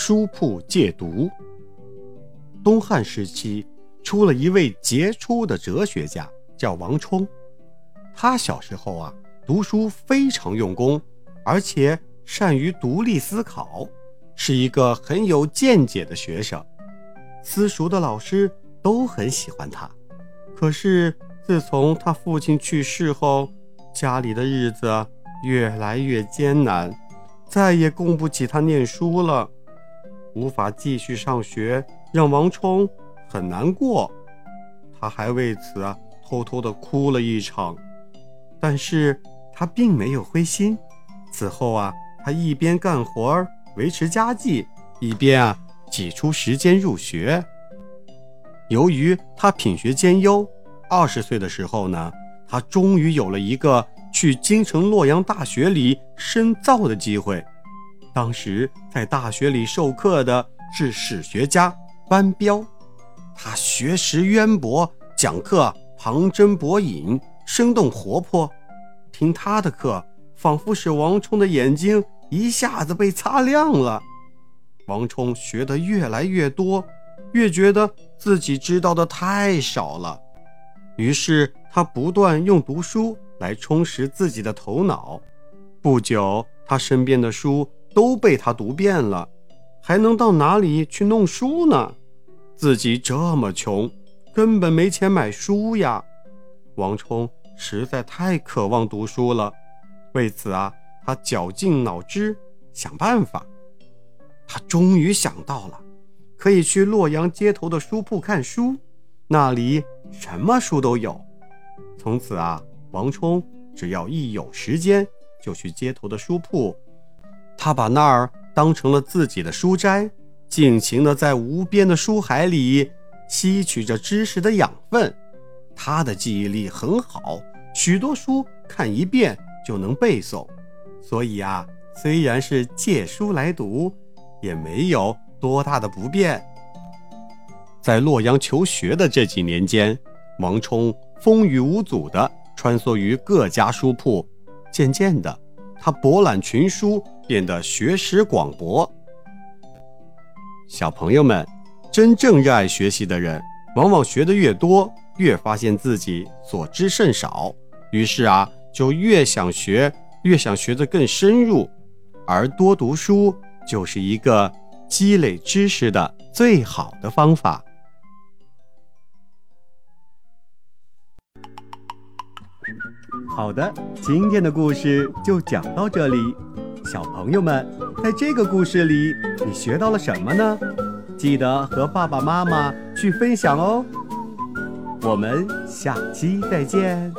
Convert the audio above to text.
书铺戒毒。东汉时期，出了一位杰出的哲学家，叫王充。他小时候啊，读书非常用功，而且善于独立思考，是一个很有见解的学生。私塾的老师都很喜欢他。可是，自从他父亲去世后，家里的日子越来越艰难，再也供不起他念书了，无法继续上学，让王冲很难过。他还为此偷偷的哭了一场。但是他并没有灰心。此后啊，他一边干活维持家计，一边啊挤出时间入学。由于他品学兼优，二十岁的时候呢，他终于有了一个去京城洛阳大学里深造的机会。当时在大学里授课的是史学家班彪，他学识渊博，讲课旁征博引，生动活泼。听他的课，仿佛使王充的眼睛一下子被擦亮了。王充学得越来越多。越觉得自己知道的太少了，于是他不断用读书来充实自己的头脑。不久，他身边的书都被他读遍了，还能到哪里去弄书呢？自己这么穷，根本没钱买书呀！王充实在太渴望读书了，为此啊，他绞尽脑汁想办法。他终于想到了。可以去洛阳街头的书铺看书，那里什么书都有。从此啊，王充只要一有时间就去街头的书铺，他把那儿当成了自己的书斋，尽情地在无边的书海里吸取着知识的养分。他的记忆力很好，许多书看一遍就能背诵。所以啊，虽然是借书来读，也没有。多大的不便！在洛阳求学的这几年间，王充风雨无阻地穿梭于各家书铺，渐渐的，他博览群书，变得学识广博。小朋友们，真正热爱学习的人，往往学得越多，越发现自己所知甚少，于是啊，就越想学，越想学得更深入，而多读书就是一个。积累知识的最好的方法。好的，今天的故事就讲到这里。小朋友们，在这个故事里，你学到了什么呢？记得和爸爸妈妈去分享哦。我们下期再见。